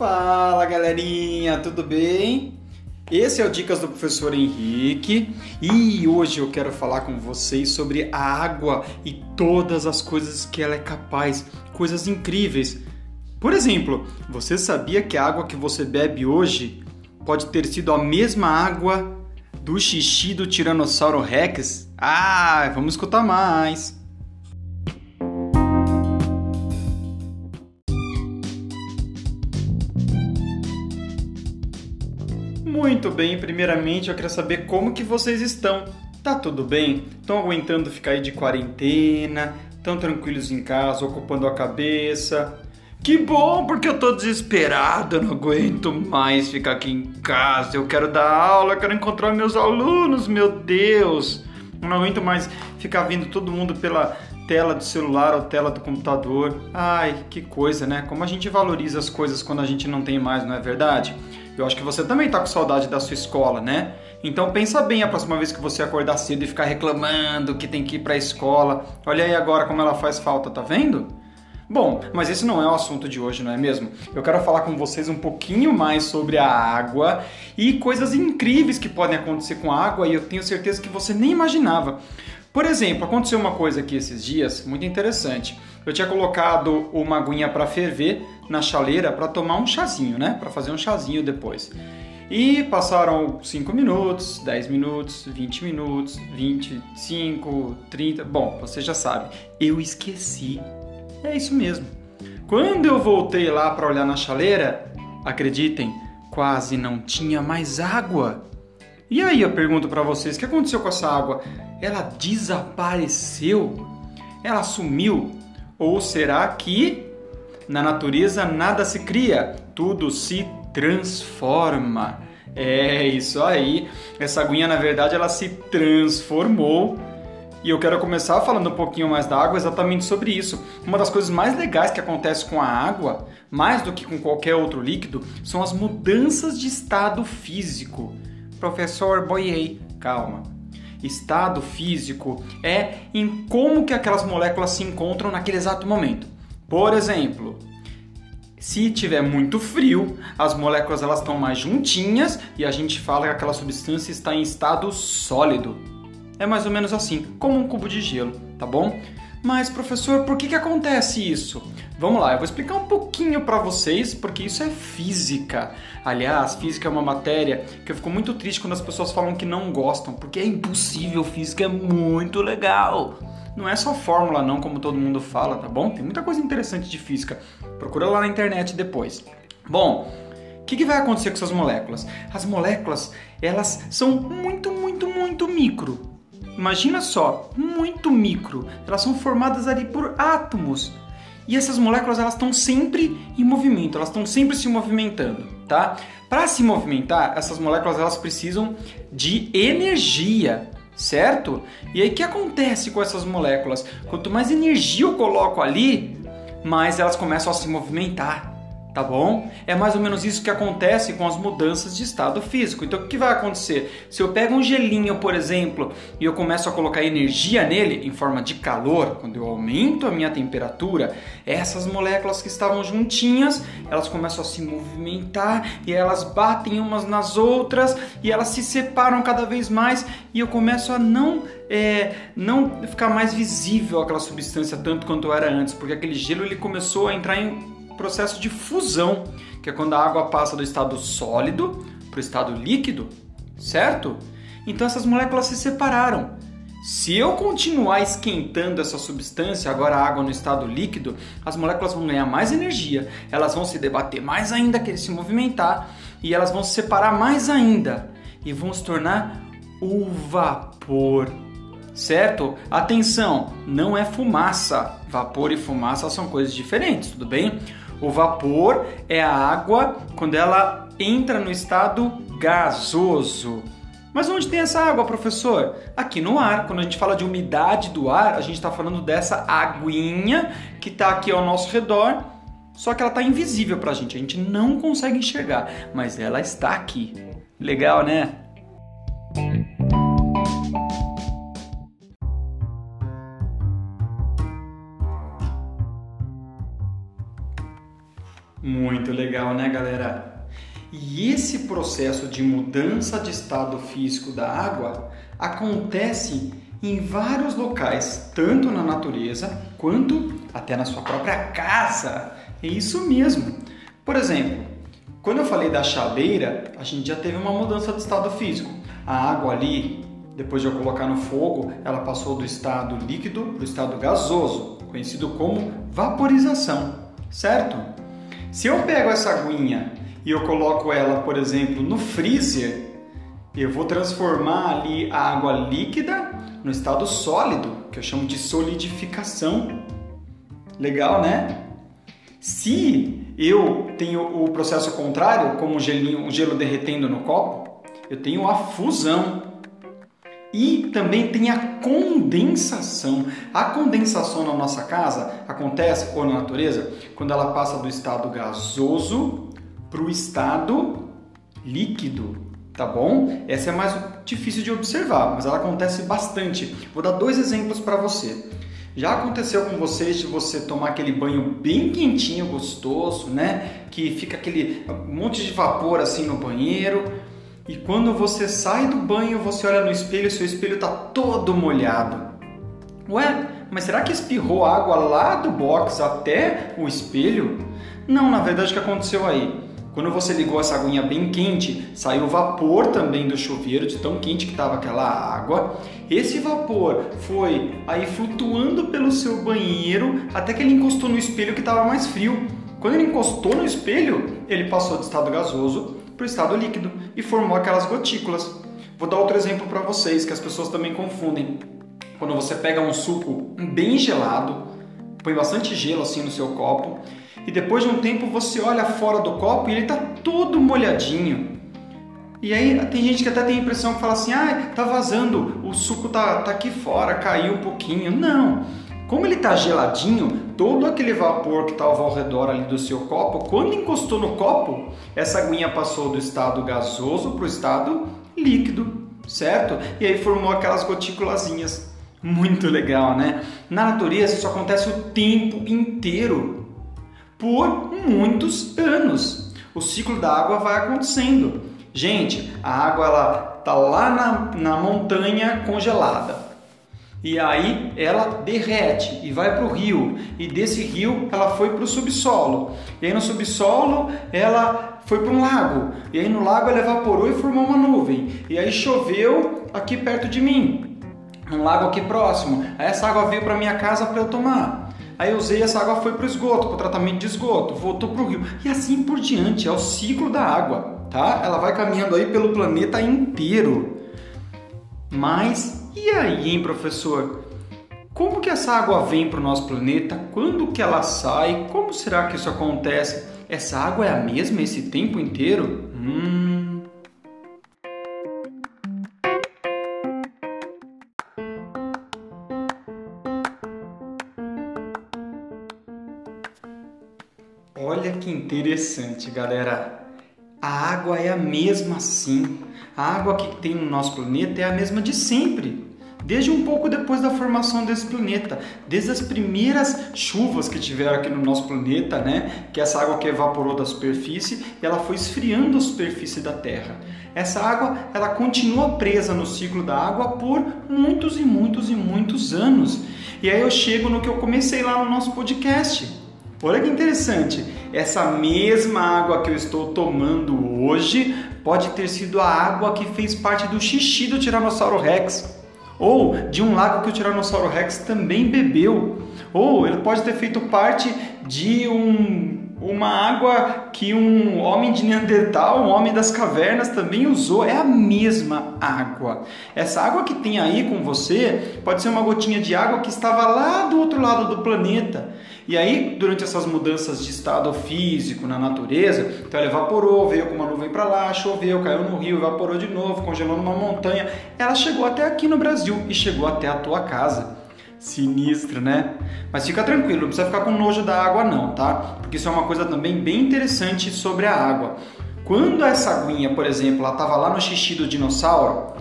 Fala galerinha, tudo bem? Esse é o Dicas do Professor Henrique e hoje eu quero falar com vocês sobre a água e todas as coisas que ela é capaz, coisas incríveis. Por exemplo, você sabia que a água que você bebe hoje pode ter sido a mesma água do xixi do Tiranossauro Rex? Ah, vamos escutar mais. Muito bem, primeiramente eu quero saber como que vocês estão. Tá tudo bem? Estão aguentando ficar aí de quarentena? Estão tranquilos em casa, ocupando a cabeça? Que bom, porque eu tô desesperado, eu não aguento mais ficar aqui em casa. Eu quero dar aula, eu quero encontrar meus alunos, meu Deus. Eu não aguento mais ficar vendo todo mundo pela tela do celular ou tela do computador. Ai, que coisa, né? Como a gente valoriza as coisas quando a gente não tem mais, não é verdade? Eu acho que você também está com saudade da sua escola, né? Então pensa bem a próxima vez que você acordar cedo e ficar reclamando que tem que ir para a escola. Olha aí agora como ela faz falta, tá vendo? Bom, mas esse não é o assunto de hoje, não é mesmo? Eu quero falar com vocês um pouquinho mais sobre a água e coisas incríveis que podem acontecer com a água e eu tenho certeza que você nem imaginava. Por exemplo, aconteceu uma coisa aqui esses dias muito interessante. Eu tinha colocado uma aguinha para ferver na chaleira para tomar um chazinho, né? Para fazer um chazinho depois. E passaram 5 minutos, 10 minutos, 20 minutos, 25, 30. Bom, você já sabe, eu esqueci. É isso mesmo. Quando eu voltei lá para olhar na chaleira, acreditem, quase não tinha mais água. E aí eu pergunto para vocês, o que aconteceu com essa água? Ela desapareceu? Ela sumiu? Ou será que na natureza nada se cria, tudo se transforma? É isso aí. Essa aguinha, na verdade, ela se transformou. E eu quero começar falando um pouquinho mais da água exatamente sobre isso. Uma das coisas mais legais que acontece com a água, mais do que com qualquer outro líquido, são as mudanças de estado físico. Professor Boyei, calma estado físico, é em como que aquelas moléculas se encontram naquele exato momento. Por exemplo, se tiver muito frio, as moléculas elas estão mais juntinhas e a gente fala que aquela substância está em estado sólido. É mais ou menos assim, como um cubo de gelo, tá bom? Mas professor, por que, que acontece isso? Vamos lá, eu vou explicar um pouquinho para vocês, porque isso é física. Aliás, física é uma matéria que eu fico muito triste quando as pessoas falam que não gostam, porque é impossível, física é muito legal. Não é só fórmula não, como todo mundo fala, tá bom? Tem muita coisa interessante de física. Procura lá na internet depois. Bom, o que, que vai acontecer com essas moléculas? As moléculas, elas são muito, muito, muito micro Imagina só, muito micro. Elas são formadas ali por átomos. E essas moléculas elas estão sempre em movimento, elas estão sempre se movimentando, tá? Para se movimentar, essas moléculas elas precisam de energia, certo? E aí o que acontece com essas moléculas? Quanto mais energia eu coloco ali, mais elas começam a se movimentar tá bom? É mais ou menos isso que acontece com as mudanças de estado físico. Então, o que vai acontecer? Se eu pego um gelinho, por exemplo, e eu começo a colocar energia nele em forma de calor, quando eu aumento a minha temperatura, essas moléculas que estavam juntinhas, elas começam a se movimentar e elas batem umas nas outras e elas se separam cada vez mais e eu começo a não é, não ficar mais visível aquela substância tanto quanto era antes, porque aquele gelo ele começou a entrar em processo de fusão, que é quando a água passa do estado sólido para o estado líquido, certo? Então essas moléculas se separaram. Se eu continuar esquentando essa substância, agora a água no estado líquido, as moléculas vão ganhar mais energia, elas vão se debater mais ainda, querer se movimentar e elas vão se separar mais ainda e vão se tornar o vapor. Certo? Atenção, não é fumaça. Vapor e fumaça são coisas diferentes, tudo bem? O vapor é a água quando ela entra no estado gasoso. Mas onde tem essa água, professor? Aqui no ar. Quando a gente fala de umidade do ar, a gente está falando dessa aguinha que está aqui ao nosso redor, só que ela está invisível para a gente. A gente não consegue enxergar, mas ela está aqui. Legal, né? Legal, né, galera? E esse processo de mudança de estado físico da água acontece em vários locais, tanto na natureza quanto até na sua própria casa. É isso mesmo. Por exemplo, quando eu falei da chaleira, a gente já teve uma mudança de estado físico. A água ali, depois de eu colocar no fogo, ela passou do estado líquido para o estado gasoso, conhecido como vaporização, certo? Se eu pego essa aguinha e eu coloco ela, por exemplo, no freezer, eu vou transformar ali a água líquida no estado sólido, que eu chamo de solidificação. Legal, né? Se eu tenho o processo contrário, como um, gelinho, um gelo derretendo no copo, eu tenho a fusão. E também tem a condensação. A condensação na nossa casa acontece, ou na natureza, quando ela passa do estado gasoso para o estado líquido, tá bom? Essa é mais difícil de observar, mas ela acontece bastante. Vou dar dois exemplos para você. Já aconteceu com vocês de você tomar aquele banho bem quentinho, gostoso, né? Que fica aquele monte de vapor assim no banheiro. E quando você sai do banho, você olha no espelho seu espelho está todo molhado. Ué, mas será que espirrou água lá do box até o espelho? Não, na verdade o que aconteceu aí? Quando você ligou essa aguinha bem quente, saiu vapor também do chuveiro, de tão quente que estava aquela água. Esse vapor foi aí flutuando pelo seu banheiro até que ele encostou no espelho que estava mais frio. Quando ele encostou no espelho, ele passou do estado gasoso para o estado líquido e formou aquelas gotículas. Vou dar outro exemplo para vocês que as pessoas também confundem. Quando você pega um suco bem gelado, põe bastante gelo assim no seu copo e depois de um tempo você olha fora do copo e ele está todo molhadinho. E aí tem gente que até tem a impressão que fala assim, ah, tá vazando, o suco tá, tá aqui fora, caiu um pouquinho. Não, como ele está geladinho, todo aquele vapor que estava ao redor ali do seu copo, quando encostou no copo, essa aguinha passou do estado gasoso para o estado líquido, certo? E aí formou aquelas gotículazinhas. Muito legal, né? Na natureza isso acontece o tempo inteiro por muitos anos. O ciclo da água vai acontecendo. Gente, a água ela tá lá na, na montanha congelada. E aí ela derrete e vai para o rio. E desse rio ela foi para o subsolo. E aí no subsolo ela foi para um lago. E aí no lago ela evaporou e formou uma nuvem. E aí choveu aqui perto de mim. Um lago aqui próximo. Aí essa água veio para minha casa para eu tomar. Aí eu usei essa água foi para o esgoto, para o tratamento de esgoto, voltou para o rio e assim por diante. É o ciclo da água, tá? Ela vai caminhando aí pelo planeta inteiro. Mas e aí, hein, professor? Como que essa água vem para o nosso planeta? Quando que ela sai? Como será que isso acontece? Essa água é a mesma esse tempo inteiro? Hum, Olha que interessante, galera. A água é a mesma sim. A água que tem no nosso planeta é a mesma de sempre. Desde um pouco depois da formação desse planeta, desde as primeiras chuvas que tiveram aqui no nosso planeta, né? Que essa água que evaporou da superfície, ela foi esfriando a superfície da Terra. Essa água, ela continua presa no ciclo da água por muitos e muitos e muitos anos. E aí eu chego no que eu comecei lá no nosso podcast Olha que interessante, essa mesma água que eu estou tomando hoje pode ter sido a água que fez parte do xixi do Tiranossauro Rex, ou de um lago que o Tiranossauro Rex também bebeu, ou ele pode ter feito parte de um uma água que um homem de Neandertal, um homem das cavernas também usou, é a mesma água. Essa água que tem aí com você pode ser uma gotinha de água que estava lá do outro lado do planeta. E aí, durante essas mudanças de estado físico na natureza, então ela evaporou, veio com uma nuvem para lá, choveu, caiu no rio, evaporou de novo, congelou numa montanha. Ela chegou até aqui no Brasil e chegou até a tua casa. Sinistro, né? Mas fica tranquilo, não precisa ficar com nojo da água não, tá? Porque isso é uma coisa também bem interessante sobre a água. Quando essa aguinha, por exemplo, ela estava lá no xixi do dinossauro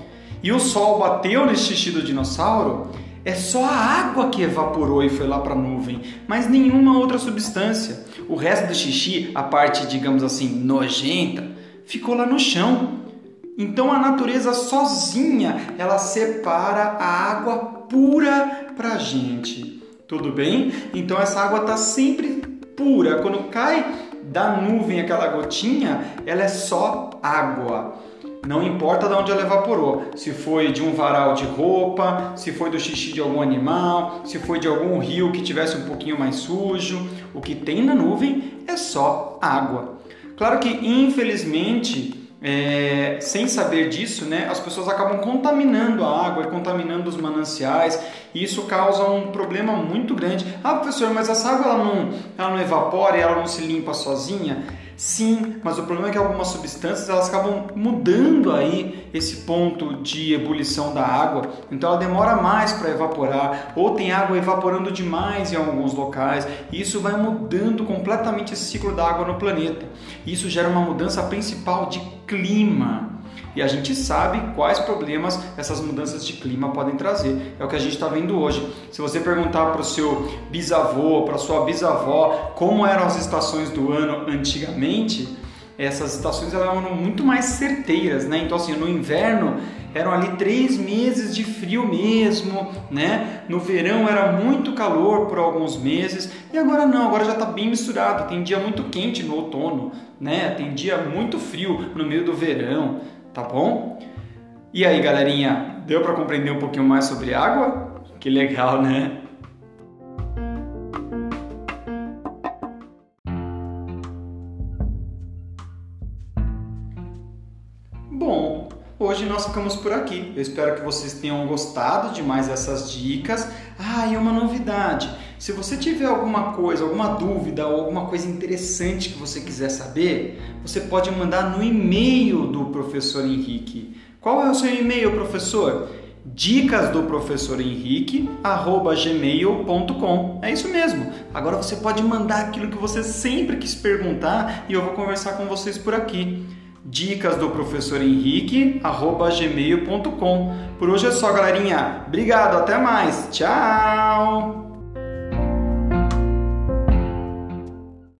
e o sol bateu nesse xixi do dinossauro, É só a água que evaporou e foi lá para a nuvem, mas nenhuma outra substância. O resto do xixi, a parte, digamos assim, nojenta, ficou lá no chão. Então a natureza sozinha, ela separa a água pura para a gente. Tudo bem? Então essa água está sempre pura. Quando cai da nuvem aquela gotinha, ela é só água. Não importa de onde ela evaporou, se foi de um varal de roupa, se foi do xixi de algum animal, se foi de algum rio que tivesse um pouquinho mais sujo, o que tem na nuvem é só água. Claro que infelizmente é, sem saber disso, né, as pessoas acabam contaminando a água contaminando os mananciais, e isso causa um problema muito grande. Ah, professor, mas essa água ela não, ela não evapora e ela não se limpa sozinha? Sim, mas o problema é que algumas substâncias elas acabam mudando aí esse ponto de ebulição da água, então ela demora mais para evaporar, ou tem água evaporando demais em alguns locais, e isso vai mudando completamente esse ciclo da água no planeta. Isso gera uma mudança principal de clima. E a gente sabe quais problemas essas mudanças de clima podem trazer. É o que a gente está vendo hoje. Se você perguntar para o seu bisavô, para sua bisavó, como eram as estações do ano antigamente, essas estações eram muito mais certeiras, né? Então assim, no inverno eram ali três meses de frio mesmo, né? No verão era muito calor por alguns meses e agora não, agora já está bem misturado. Tem dia muito quente no outono, né? Tem dia muito frio no meio do verão tá bom? E aí, galerinha, deu para compreender um pouquinho mais sobre água? Que legal, né? Bom, hoje nós ficamos por aqui. Eu espero que vocês tenham gostado de mais essas dicas. Ah, e uma novidade. Se você tiver alguma coisa, alguma dúvida ou alguma coisa interessante que você quiser saber, você pode mandar no e-mail do professor Henrique. Qual é o seu e-mail, professor? Dicas do professor Henrique gmail.com. É isso mesmo. Agora você pode mandar aquilo que você sempre quis perguntar e eu vou conversar com vocês por aqui dicas do professor Henrique, arroba gmail.com. Por hoje é só, galerinha. Obrigado, até mais. Tchau!